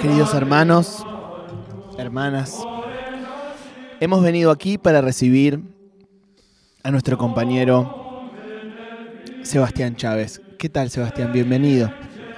Queridos hermanos, hermanas, hemos venido aquí para recibir a nuestro compañero Sebastián Chávez. ¿Qué tal, Sebastián? Bienvenido.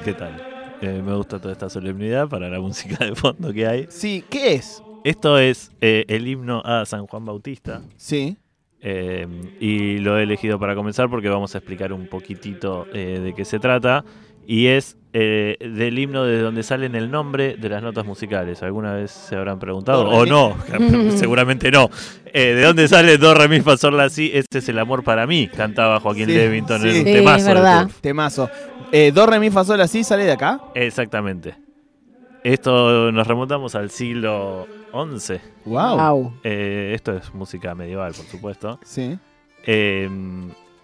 ¿Qué tal? Eh, me gusta toda esta solemnidad para la música de fondo que hay. Sí, ¿qué es? Esto es eh, el himno a San Juan Bautista. Sí. Eh, y lo he elegido para comenzar porque vamos a explicar un poquitito eh, de qué se trata. Y es eh, del himno de donde salen el nombre de las notas musicales. ¿Alguna vez se habrán preguntado? Do, ¿O no? Seguramente no. Eh, ¿De dónde sale Do, Re, Mi, Fa, Sol, La, Si? Este es el amor para mí, cantaba Joaquín Sí, Levington sí. en un Sí, temazo. verdad. Temazo. Eh, do, re, mi, fa, sol, así sale de acá. Exactamente. Esto nos remontamos al siglo XI. Wow. Au. Eh, esto es música medieval, por supuesto. Sí. Eh,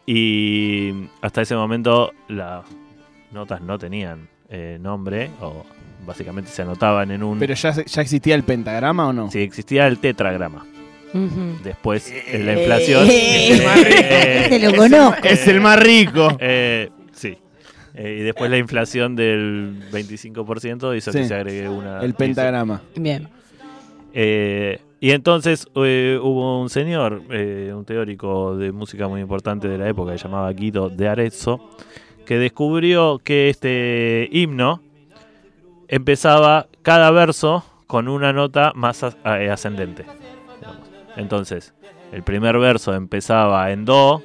y hasta ese momento las notas no tenían eh, nombre, o básicamente se anotaban en un... Pero ya, ya existía el pentagrama o no? Sí, existía el tetragrama. Después, en la inflación... Eh, Este lo conozco. Es el más rico. Eh, sí. Eh, y después la inflación del 25% hizo que Sí. se agregue una... El pentagrama. Bien. Eh, y entonces eh, hubo un señor, eh, un teórico de música muy importante de la época, que llamaba Guido de Arezzo, que descubrió que este himno empezaba cada verso con una nota más eh, ascendente. Entonces, el primer verso empezaba en Do,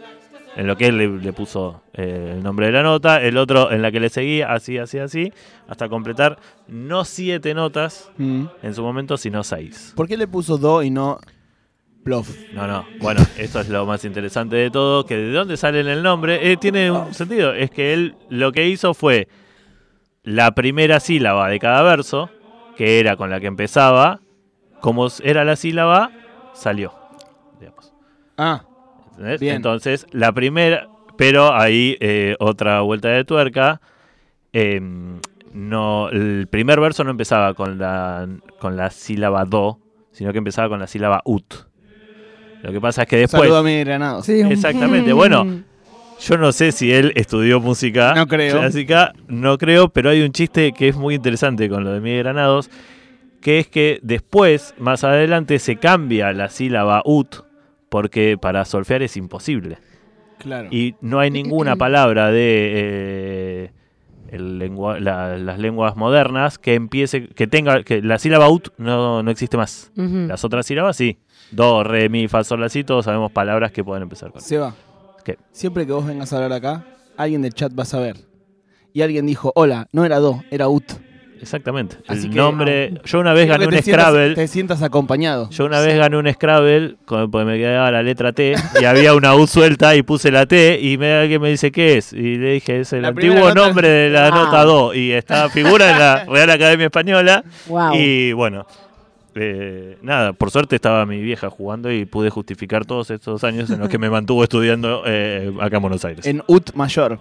en lo que él le, le puso eh, el nombre de la nota, el otro en la que le seguía, así, así, así, hasta completar no siete notas, Mm. en su momento, sino seis. ¿Por qué le puso do y no plof? No, no. Bueno, esto es lo más interesante de todo, que de dónde sale el nombre, eh, tiene un sentido. Es que él lo que hizo fue la primera sílaba de cada verso, que era con la que empezaba, como era la sílaba, salió. Digamos. Ah, ¿Entendés? Bien. Entonces, la primera, pero ahí eh, otra vuelta de tuerca. eh, no, el primer verso no empezaba con la, con la sílaba do, sino que empezaba con la sílaba ut. Lo que pasa es que después. saludo a mi granado. Exactamente, bueno. Yo no sé si él estudió música No creo. clásica, no creo, pero hay un chiste que es muy interesante con lo de Miguel Granados, que es que después, más adelante, se cambia la sílaba ut, porque para solfear es imposible. Claro. Y no hay ninguna palabra de eh, el lengua- la- las lenguas modernas que empiece, que tenga, que la sílaba ut no, no existe más. Las otras sílabas sí. Do, re, mi, fa, sol, la, si, todos sabemos palabras que pueden empezar con. Seba, ¿Qué? siempre que vos vengas a hablar acá, alguien del chat va a saber. Y alguien dijo, hola, no era do, era ut. Exactamente. Así el que- nombre. Yo una vez gané un te sientas- Scrabble. Te sientas acompañado. Yo una vez gané un Scrabble con- porque me quedaba la letra T y había una U suelta y puse la T y me, alguien me dice ¿qué es? Y le dije es el La antiguo nombre de la Ah. nota Do y está figura en la Real Academia Española Wow. y bueno, eh, nada, por suerte estaba mi vieja jugando y pude justificar todos estos años en los que me mantuvo estudiando eh, acá en Buenos Aires. En ut mayor.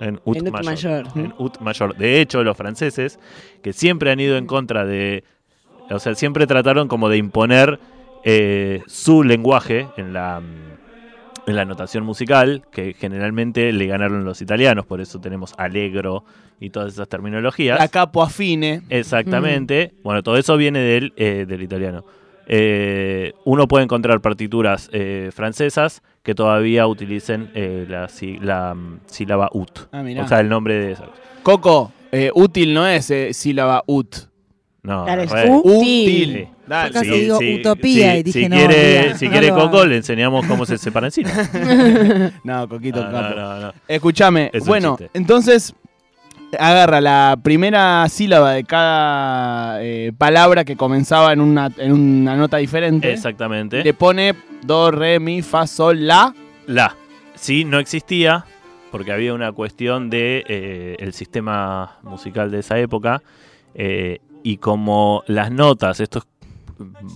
En ut, En ut mayor. mayor. En ut mayor. De hecho, los franceses, que siempre han ido en contra de. O sea, siempre trataron como de imponer eh, su lenguaje en la, mm, en la notación musical, que generalmente le ganaron los italianos, por eso tenemos allegro y todas esas terminologías. La capo afine. Exactamente. Bueno, todo eso viene del, eh, del italiano. Eh, uno puede encontrar partituras eh, francesas que todavía utilicen eh, la, sí- la, mm, sílaba ut. Ah. O sea, el nombre de esa. Coco, eh, útil no es eh, sílaba ut. No, Claro, es Útil. Útil. Dale. Digo utopía y dije, si no, quiere, si no quiere Coco, le enseñamos cómo se separa encima. No, Coquito, No, capo. no, no, no. Escúchame, bueno, entonces agarra la primera sílaba de cada eh, palabra que comenzaba en una, en una nota diferente. Exactamente. Le pone do, re, mi, fa, sol, la. La. Sí, no existía, porque había una cuestión de eh, el sistema musical de esa época. eh, y como las notas, esto es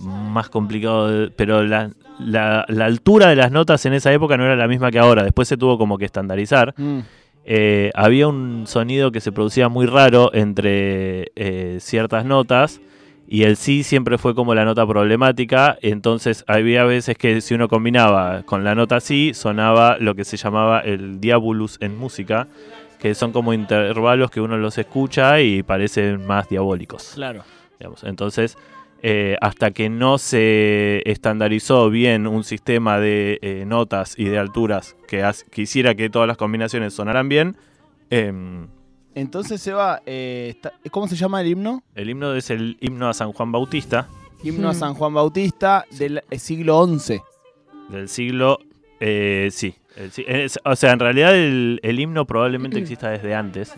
más complicado, de- pero la, la- la altura de las notas en esa época no era la misma que ahora. Después se tuvo como que estandarizar. Mm. Eh, había un sonido que se producía muy raro entre eh, ciertas notas y el sí siempre fue como la nota problemática, entonces había veces que si uno combinaba con la nota sí, sonaba lo que se llamaba el diabolus en música, que son como intervalos que uno los escucha y parecen más diabólicos. Claro. digamos. Entonces, eh, hasta que no se estandarizó bien un sistema de eh, notas y de alturas que, que hiciera que todas las combinaciones sonaran bien, em, Entonces, Seba, eh, está- ¿cómo se llama el himno? el himno es el himno a San Juan Bautista Himno a Hmm. San Juan Bautista del eh, siglo XI. del siglo... eh, sí. el si- es- o sea, en realidad el, el himno probablemente exista desde antes.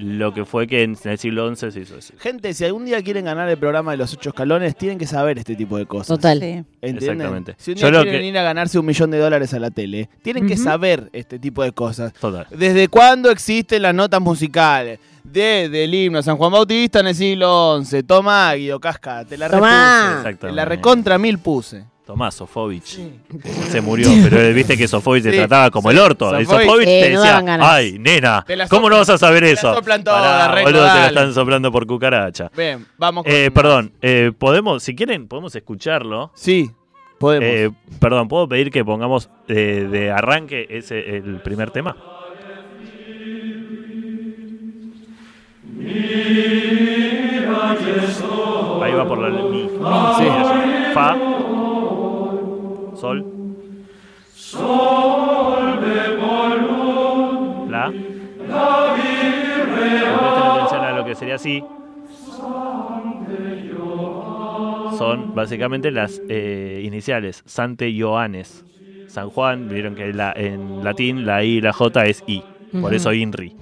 Lo que fue que en el siglo XI se hizo así. Gente, si algún día quieren ganar el programa de los ocho escalones, tienen que saber este tipo de cosas. Total. Sí. ¿Entienden? Exactamente. Si un Yo día lo quieren que- ir a ganarse un millón de dólares a la tele, tienen que saber este tipo de cosas. Total. ¿Desde cuándo existen las notas musicales? Desde el himno San Juan Bautista en el siglo XI. Tomá, Guido Casca, te la Tomá. repuse. Exactamente. Te la recontra mil puse. Tomás Sofovich. Se murió, pero eh, viste que Sofovich se Sí, trataba como sí, el orto. El Sofovich- Sofovich Eh, te decía, ay, nena, Te la ¿cómo no vas a saber te la eso? soplan toda, Pará, boludo, te la están soplando por cucaracha. Ven, vamos con Eh, perdón, eh, podemos, si quieren, podemos escucharlo. Sí, podemos. Eh, perdón, ¿puedo pedir que pongamos eh, de arranque ese el primer tema? Ahí va por la mi. Sí. Fa. Sol. La. Presten atención a lo que sería así. Son básicamente las eh, iniciales. Sante Ioannes. San Juan, vieron que la- en latín la I y la J es I. Por eso INRI.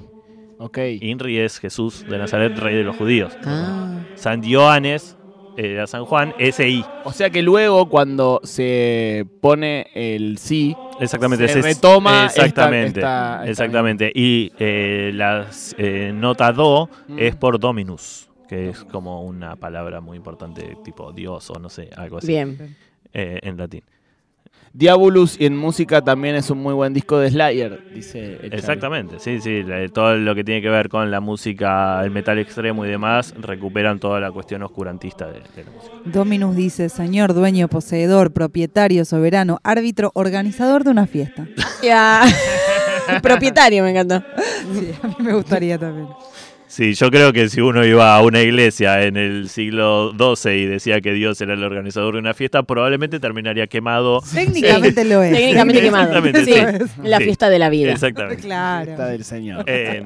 ok. INRI es Jesús de Nazaret, rey de los judíos. Ah. San Ioannes era San Juan, SI. O sea que luego cuando se pone el sí, Exactamente. Se es- retoma esta- exactamente. esta- esta exactamente. Y eh, la eh, nota do Mm. es por dominus, que es como una palabra muy importante, tipo Dios o no sé, algo así. Bien. eh, en latín. Diabolus y en música también es un muy buen disco de Slayer, dice el. Exactamente, sí, sí. todo lo que tiene que ver con la música, el metal extremo y demás, recuperan toda la cuestión oscurantista de, de la música. Dominus dice, señor, dueño, poseedor, propietario, soberano, árbitro, organizador de una fiesta. Ya. Propietario, me encantó. Sí, a mí me gustaría también. Sí, yo creo que si uno iba a una iglesia en el siglo XII y decía que Dios era el organizador de una fiesta, probablemente terminaría quemado. Técnicamente lo es. Técnicamente quemado. Exactamente, Sí, sí. La Sí. fiesta de la vida. Exactamente. Claro. Está del señor. Eh,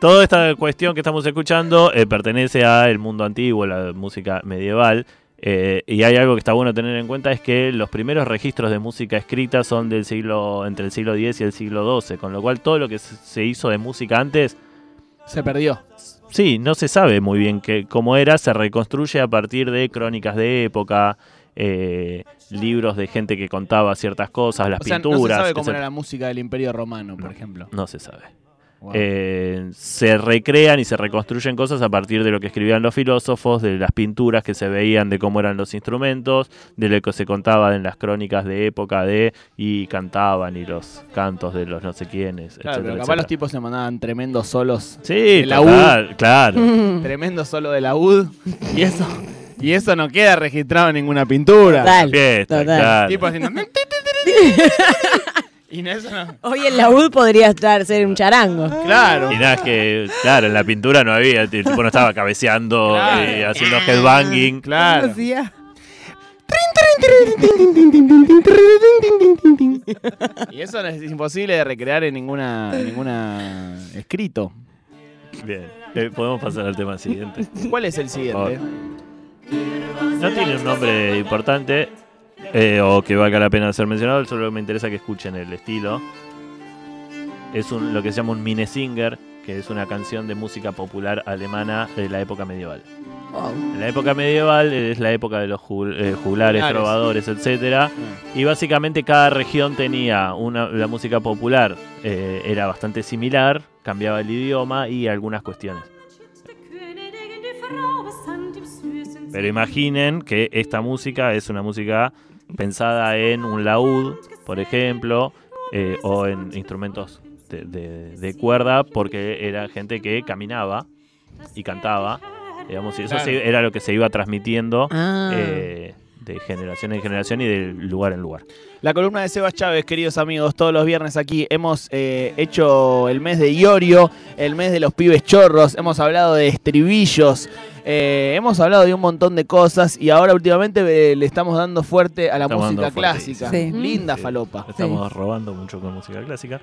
toda esta cuestión que estamos escuchando eh, pertenece al mundo antiguo, la música medieval. eh, y hay algo que está bueno tener en cuenta es que los primeros registros de música escrita son del siglo entre el siglo X y el siglo XII, con lo cual todo lo que se hizo de música antes, Se perdió. sí, no se sabe muy bien que, cómo era, se reconstruye a partir de crónicas de época, eh, libros de gente que contaba ciertas cosas, las O sea, pinturas. no se sabe cómo era la música del Imperio Romano, por ejemplo. No se sabe. Wow. Eh, se recrean y se reconstruyen cosas a partir de lo que escribían los filósofos, de las pinturas que se veían de cómo eran los instrumentos, de lo que se contaba en las crónicas de época de y cantaban y los cantos de los no sé quiénes, claro, pero capaz etcétera. los tipos se mandaban tremendos solos. Sí, de la total, claro. Tremendo solo de la UD. Y eso, y eso no queda registrado en ninguna pintura. Total. Fiesta, total. claro. Tipo haciendo. Y no, eso no. Hoy en la UD podría estar ser un charango. Claro. Y nada, es que, claro, en la pintura no había, el tipo no estaba cabeceando Claro. y haciendo headbanging. Claro. Y eso no es imposible de recrear en ninguna, en ninguna escrito. Bien, eh, podemos pasar al tema siguiente. ¿Cuál es el siguiente? No tiene un nombre importante eh, o que valga la pena ser mencionado, solo me interesa que escuchen el estilo. Es un, lo que se llama un Minnesänger, que es una canción de música popular alemana de la época medieval. En la época medieval es la época de los eh, juglares, Juglares. trovadores, etcétera, y básicamente cada región tenía una, la música popular eh, era bastante similar, cambiaba el idioma y algunas cuestiones. Pero imaginen que esta música es una música pensada en un laúd, por ejemplo, eh, o en instrumentos de, de- de cuerda, porque era gente que caminaba y cantaba Digamos, y eso Claro. se- era lo que se iba transmitiendo Ah. eh, de generación en generación y de lugar en lugar. La columna de Sebas Chávez, queridos amigos, todos los viernes aquí hemos eh, hecho el mes de Iorio, el mes de los pibes chorros, hemos hablado de estribillos, eh, hemos hablado de un montón de cosas y ahora últimamente eh, le estamos dando fuerte a la Estamos música clásica. sí. Linda Sí. falopa. Estamos robando mucho con música clásica.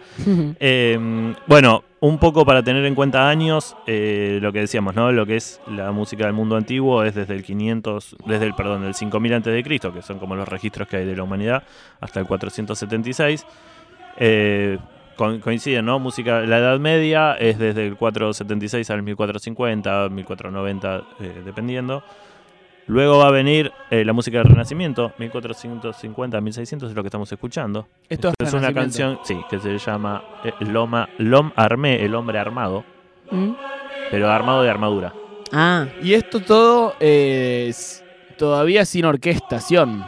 Eh, bueno, un poco para tener en cuenta años, eh, lo que decíamos, ¿no? Lo que es la música del mundo antiguo es desde el 500, desde el, perdón, del 5000 antes de Cristo, que son como los registros que hay de la humanidad, hasta el 476. Co- coinciden, ¿no? Música, la Edad Media es desde el 476 al 1450, 1490, eh, dependiendo. Luego va a venir eh, la música del Renacimiento, 1450, 1600 es lo que estamos escuchando. Esto es es una canción, sí, que se llama eh, Loma, Lom Armé, el hombre armado, ¿Mm? pero armado de armadura. Ah, Y esto todo eh, es todavía sin orquestación,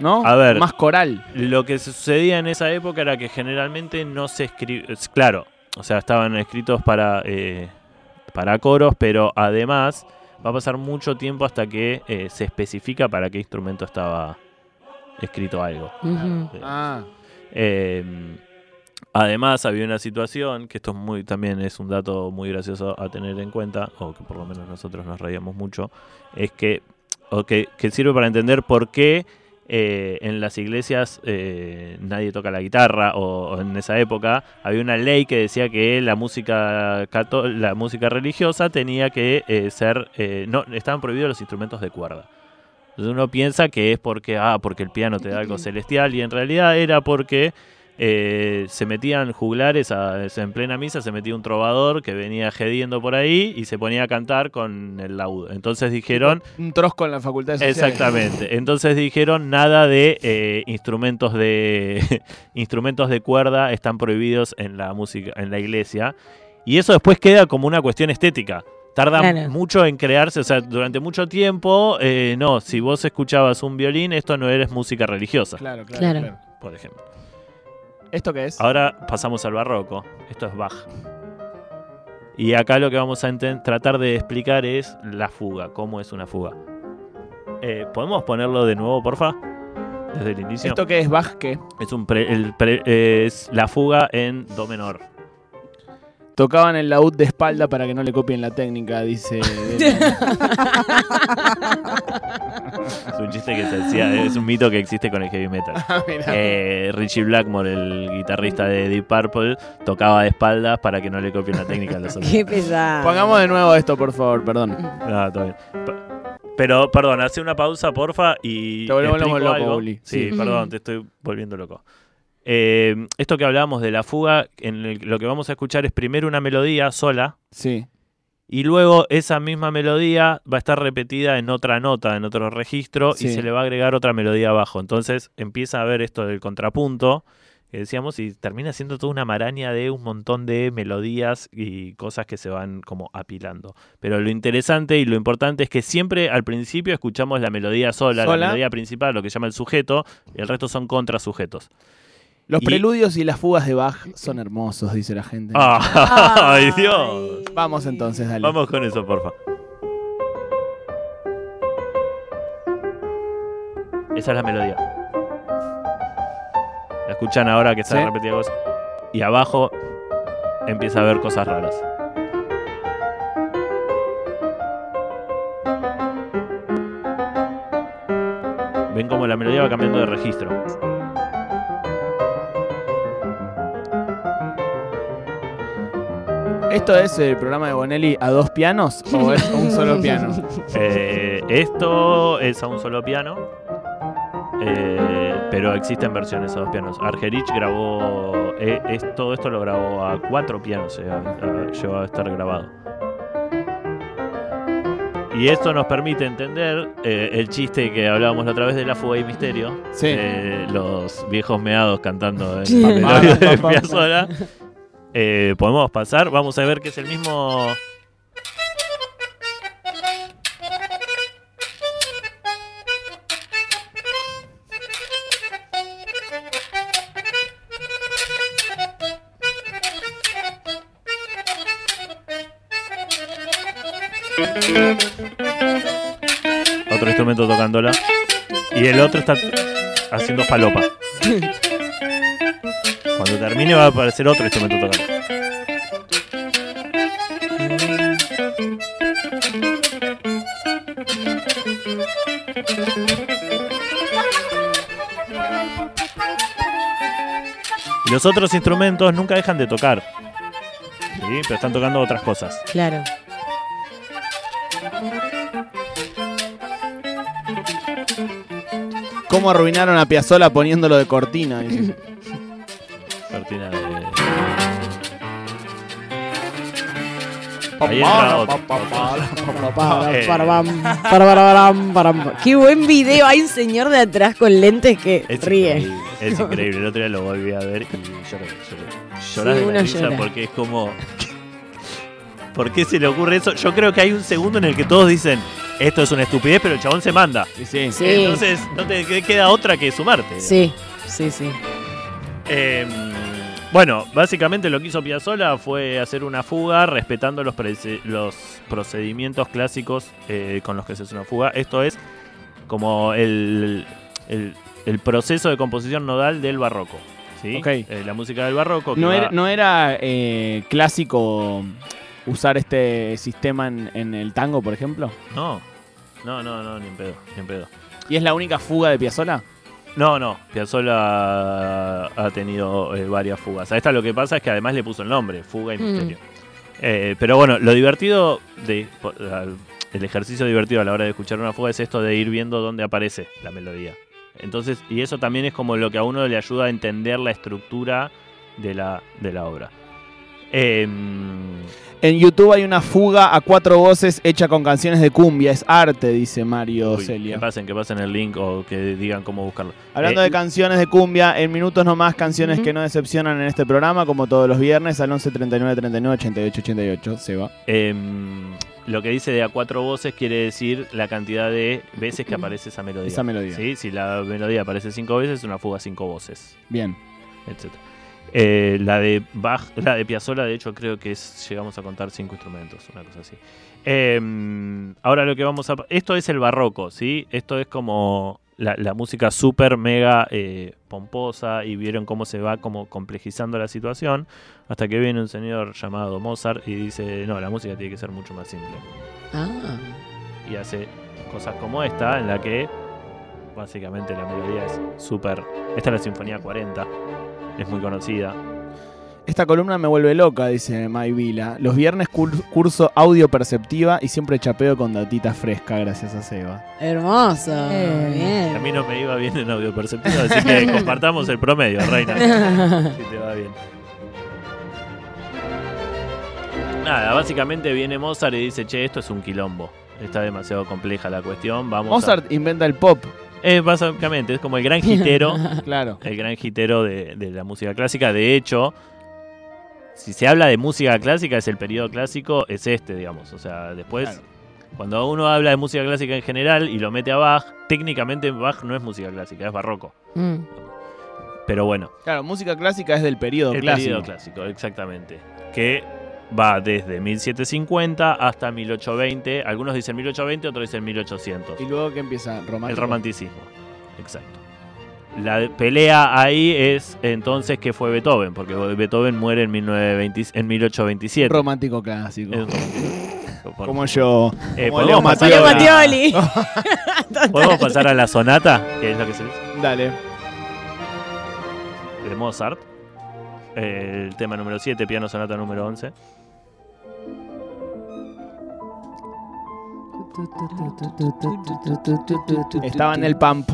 ¿no? A ver. Más coral. Lo que sucedía en esa época era que generalmente no se escribe, claro, o sea, estaban escritos para, eh, para coros, pero además va a pasar mucho tiempo hasta que eh, se especifica para qué instrumento estaba escrito algo. Eh, Ah, Eh, además había una situación, que esto es muy, también es un dato muy gracioso a tener en cuenta, o que por lo menos nosotros nos reíamos mucho, es que, o que, que sirve para entender por qué eh, en las iglesias eh, nadie toca la guitarra, o, o en esa época había una ley que decía que la música la música religiosa tenía que eh, ser, eh, no, estaban prohibidos los instrumentos de cuerda. Entonces uno piensa que es porque, ah, porque el piano te da algo celestial y en realidad era porque eh, se metían juglares a- en plena misa, se metía un trovador que venía gediendo por ahí y se ponía a cantar con el laudo. Entonces dijeron, un trosco en la facultad de Sociales. exactamente, entonces dijeron nada de eh, instrumentos de instrumentos de cuerda están prohibidos en la música, en la iglesia y eso después queda como una cuestión estética. Tarda Claro. mucho en crearse, o sea, durante mucho tiempo, eh, no, si vos escuchabas un violín, esto no eres música religiosa, Claro, claro, Claro. claro. por ejemplo. ¿Esto qué es? Ahora pasamos al barroco. Esto es Bach. Y acá lo que vamos a tratar de explicar es la fuga. ¿Cómo es una fuga? Eh, ¿Podemos ponerlo de nuevo, porfa? Desde el inicio. ¿Esto qué es? ¿Bach qué? Es, un pre- el pre- eh, es la fuga en do menor. Tocaban el laúd de espalda para que no le copien la técnica, dice. Es un chiste que se hacía, es un mito que existe con el heavy metal. Ah. Eh, Richie Blackmore, el guitarrista de Deep Purple, tocaba de espaldas para que no le copien la técnica a los otros. qué pesado. Pongamos de nuevo esto, por favor, perdón. Ah, todo bien. Pe- Pero, perdón, hace una pausa, porfa, y Te volvemos loco. Sí, Sí. perdón, te estoy volviendo loco. Eh, esto que hablábamos de la fuga, en el- lo que vamos a escuchar es primero una melodía sola, Sí. y luego esa misma melodía va a estar repetida en otra nota, en otro registro, y se le va a agregar otra melodía abajo. Entonces empieza a ver esto del contrapunto, que decíamos, y termina siendo toda una maraña de un montón de melodías y cosas que se van como apilando. Pero lo interesante y lo importante es que siempre al principio escuchamos la melodía sola, Sola. la melodía principal, lo que llama el sujeto, y el resto son contrasujetos. Los Y- preludios y las fugas de Bach son hermosos, dice la gente. ¡Ah! ¡Ay, Dios! Vamos entonces, dale. Vamos con eso, porfa. Esa es la melodía. La escuchan ahora que está Sí. repetida cosa. Y abajo empieza a ver cosas raras. Ven como la melodía va cambiando de registro. ¿Esto es el programa de Bonelli a dos pianos o es un solo piano? Eh, esto es a un solo piano, eh, pero existen versiones a dos pianos. Argerich grabó eh, es- todo esto lo grabó a cuatro pianos, eh, a- a- llegó a estar grabado. Y esto nos permite entender eh, el chiste que hablábamos la otra vez de la fuga y misterio. Sí. eh, los viejos meados cantando en Sí. Papelorio de Pa, pa, pa, pa. Piazzolla. Eh, Podemos pasar, vamos a ver que es el mismo. Otro instrumento tocándola. Y el otro está haciendo falopa. Cuando termine va a aparecer otro instrumento tocando. Y los otros instrumentos nunca dejan de tocar. ¿Sí? Pero están tocando otras cosas. Claro. ¿Cómo arruinaron a Piazzola poniéndolo de cortina? dice. Cortina de... Ahí entra otro. Parabam, parabaram, param. Qué buen video. Hay un señor de atrás con lentes que Es ríe. increíble, es increíble. El otro día lo volví a ver y lloré, lloré. Llorás Sí, de la uno risa llora. porque es como... ¿Por qué se le ocurre eso? Yo creo que hay un segundo en el que todos dicen esto es una estupidez, pero el chabón se manda. Sí. Sí. Entonces no te que- queda otra que sumarte. Sí, sí, sí. Eh, bueno, básicamente lo que hizo Piazzolla fue hacer una fuga respetando los, los procedimientos clásicos eh, con los que se hace una fuga. Esto es como el, el- el proceso de composición nodal del barroco. ¿sí? Eh, la música del barroco. No va- era, no era eh, clásico usar este sistema en, en el tango, por ejemplo. no, no, no, no, ni en pedo, ni en pedo. ¿Y es la única fuga de Piazzola? No, no, Piazzolla ha tenido eh, varias fugas. A esta lo que pasa es que además le puso el nombre, Fuga y Mm. Misterio. Eh, pero bueno, lo divertido, de, el ejercicio divertido a la hora de escuchar una fuga es esto de ir viendo dónde aparece la melodía. Entonces, y eso también es como lo que a uno le ayuda a entender la estructura de la, de la obra. Em, En YouTube hay una fuga a cuatro voces hecha con canciones de cumbia. Es arte, dice Mario uy, Celia. que pasen, que pasen el link o que digan cómo buscarlo. Hablando Eh, de canciones de cumbia, en minutos nomás canciones Ujú. que no decepcionan en este programa, como todos los viernes, al 11 39 39 88 88. Se va. Em, lo que dice de a cuatro voces quiere decir la cantidad de veces que aparece esa melodía. Esa melodía. ¿Sí? Si la melodía aparece cinco veces, es una fuga cinco voces, Bien. etc. Eh, la de Bach, la de Piazzolla, de hecho, creo que es, llegamos a contar cinco instrumentos, una cosa así. Em, ahora lo que vamos a... Esto es el barroco, ¿sí? Esto es como la, la música súper mega eh, pomposa y vieron cómo se va como complejizando la situación hasta que viene un señor llamado Mozart y dice, no, la música tiene que ser mucho más simple. Ah. Y hace cosas como esta en la que básicamente la melodía es súper... Esta es la Sinfonía 40, es muy conocida. Esta columna me vuelve loca, dice May Vila. Los viernes cur- curso audio perceptiva y siempre chapeo con datita fresca, gracias a Seba. Hermoso. Eh. A mí Bien. no me iba bien en audio perceptivo, así que compartamos el promedio, Reina. si te va bien. Nada, básicamente viene Mozart y dice, che, esto es un quilombo. Está demasiado compleja la cuestión. Vamos Mozart inventa el pop, Eh, básicamente, es como el gran hitero. claro. el gran hitero de, de la música clásica. De hecho, si se habla de música clásica, es el periodo clásico, es este, digamos. O sea, después, Claro. cuando uno habla de música clásica en general y lo mete a Bach, técnicamente Bach no es música clásica, es barroco. Mm. Pero bueno, Claro, música clásica es del periodo el clásico. periodo clásico, exactamente. Que va desde 1750 hasta 1820. Algunos dicen 1820, otros dicen 1800. Y luego que empieza romántico. El romanticismo, exacto. La pelea ahí es entonces que fue Beethoven, porque Beethoven muere en, 1920 en 1827. Romántico clásico. Es romántico. Por- Como yo. Eh, como ¿podemos, pasar a la, Mattioli. ¿Podemos pasar a la sonata? Que es lo que se dice. Dale. De Mozart. El tema número 7, piano sonata número 11. Estaba en el pump.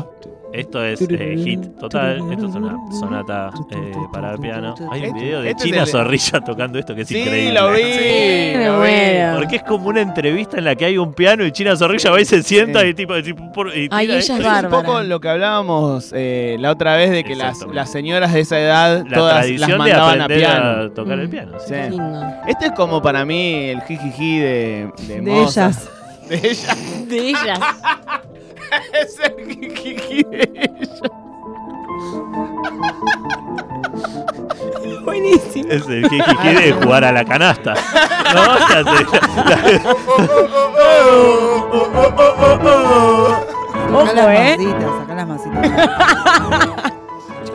Esto es eh, hit total. Esto es una sonata eh, para piano. Hay un Este- video de este es China el Zorrilla tocando esto que es Sí, increíble. lo vi. Me lo vi. Porque es como una entrevista en la que hay un piano y China Zorrilla va y se sienta Sí. y tipo. y Ay, ella es Es un poco lo que hablábamos eh, la otra vez de que las, señoras de esa edad La todas las mandaban a piano. a tocar el Mm. piano. sí. Sí. Este es como para mí el jijiji de, de, De ellas. De ellas. De ellas. es el jijiji de ellas. Buenísimo. Es el que, quiere jugar a la canasta. ¿No? Ya sé. Ojo, Sacá las ¿eh? masitas, sacá las masitas.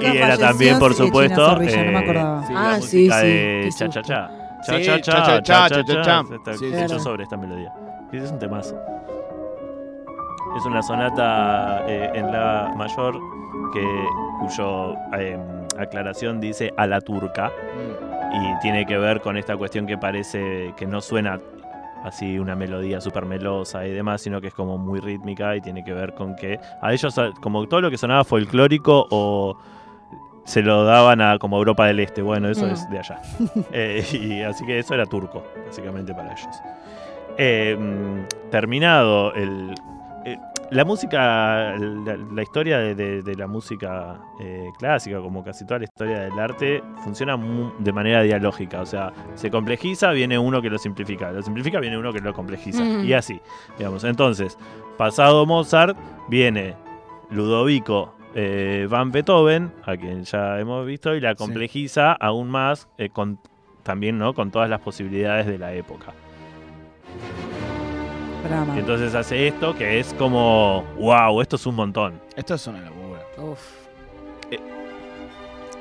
Y era Falleció también, por sí, China supuesto, Zorrilla, no me eh, acordaba. sí, Ah, sí, música sí, de qué cha cha cha. Cha Sí, cha cha cha, cha cha, cha cha. Está Sí, hecho sí. sobre esta melodía. Es un temazo. Es una sonata eh, en la mayor que cuyo eh, aclaración dice a la turca y tiene que ver con esta cuestión que parece que no suena así una melodía súper melosa y demás, sino que es como muy rítmica y tiene que ver con que a ellos, como todo lo que sonaba folclórico o se lo daban a como Europa del Este, bueno, eso Mm. es de allá. Eh, y así que eso era turco, básicamente para ellos. Eh, terminado el... eh, la música, la, la historia de, de- de la música eh, clásica, como casi toda la historia del arte, funciona de manera dialógica. O sea, se complejiza, viene uno que lo simplifica. Lo simplifica, viene uno que lo complejiza. Y así, digamos. Entonces, pasado Mozart, viene Ludovico eh, van Beethoven, a quien ya hemos visto, y la complejiza aún más eh, con, también ¿no? con todas las posibilidades de la época. Drama. Y entonces hace esto que es como, wow, esto es un montón. Esto es una locura. Uf.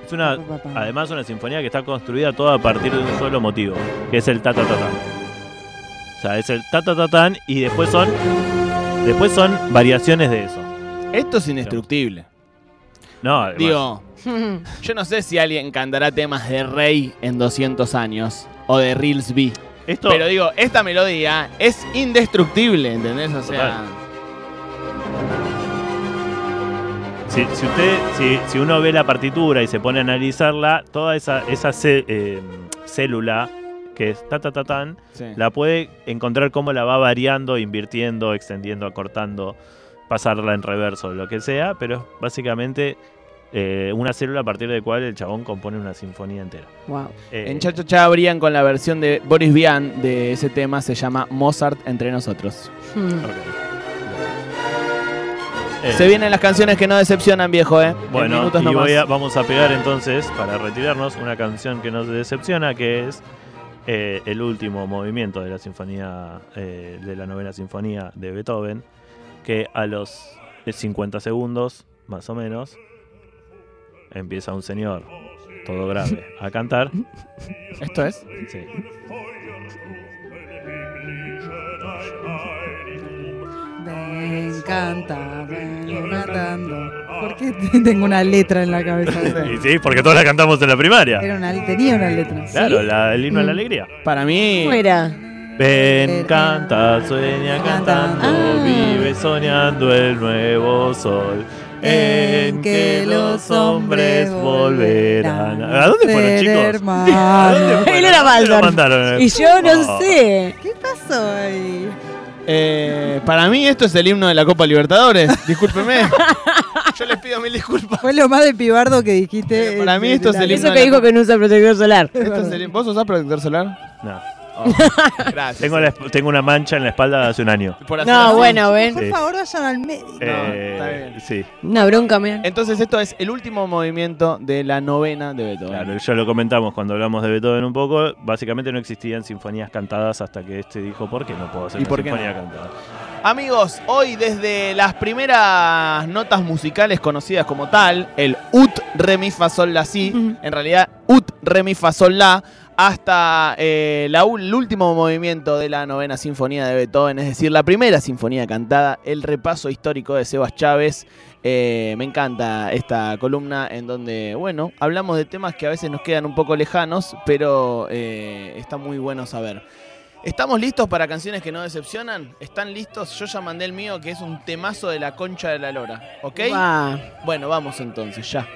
Es una, además una sinfonía que está construida toda a partir de un solo motivo, que es el ta ta ta tan. O sea, es el ta ta ta tan y después son después son variaciones de eso. Esto es indestructible. No, además, Digo, yo no sé si alguien cantará temas de Rey en 200 años o de Reels B. esto Pero digo, esta melodía es indestructible, ¿entendés? O sea, si, si usted si, si uno ve la partitura y se pone a analizarla, toda esa esa ce- eh, célula que es ta ta ta tan sí. la puede encontrar cómo la va variando, invirtiendo, extendiendo, acortando, pasarla en reverso, lo que sea, pero básicamente eh, una célula a partir de cual el chabón compone una sinfonía entera. Wow. Eh, En Cha Cha Cha abrían con la versión de Boris Vian de ese tema, se llama Mozart entre nosotros. Eh, Se vienen las canciones que no decepcionan, viejo, ¿eh? En Bueno, minutos y voy a- vamos a pegar entonces, para retirarnos, una canción que nos decepciona, que es eh, el último movimiento de la sinfonía, eh, de la novena sinfonía de Beethoven, que a los 50 segundos, más o menos, empieza un señor, todo grave, a cantar. ¿Esto es? Sí. Ven, canta, ven cantando. ¿Por qué tengo una letra en la cabeza? Y sí, porque todos la cantamos en la primaria. Era una, tenía una letra. Claro, la- el himno a la Mm. alegría. Para mí, ¿Cómo era? Ven, canta, sueña cantando, Ah. vive soñando el nuevo sol. En que los hombres volverán. ¿A dónde fueron, chicos? ¿A dónde fueron? Él era ¿A dónde lo Baldor. mandaron? Y yo no Oh. sé. ¿Qué pasó ahí? eh, para mí esto es el himno de la Copa Libertadores. Discúlpeme. Yo les pido mil disculpas. Fue lo más de pibardo que dijiste. Eh, para mí esto es el himno Eso de que la dijo que no usa protector solar. Esto es el- ¿Vos usás protector solar? No. Oh, gracias. Tengo, la esp- tengo una mancha en la espalda de hace un año. Por hacer No, así. bueno, ven. Por Sí. favor, vayan al médico. Eh, está bien. sí, Una bronca, me. Entonces esto es el último movimiento de la novena de Beethoven. claro, ya lo comentamos cuando hablamos de Beethoven un poco. Básicamente no existían sinfonías cantadas hasta que este dijo, ¿por qué no puedo hacer ¿Y una por qué sinfonía no? cantada? Amigos, hoy desde las primeras notas musicales conocidas como tal, el ut, re, mi, fa, sol, la, si, Ujú. en realidad ut, re, mi, fa, sol, la, hasta eh, la el último movimiento de la novena sinfonía de Beethoven, es decir, la primera sinfonía cantada, el repaso histórico de Sebas Chávez. Eh, me encanta esta columna en donde, bueno, hablamos de temas que a veces nos quedan un poco lejanos, pero eh, está muy bueno saber. ¿Estamos listos para canciones que no decepcionan? ¿Están listos? Yo ya mandé el mío, que es un temazo de la concha de la lora. ¿Ok? Bueno, vamos entonces, ya.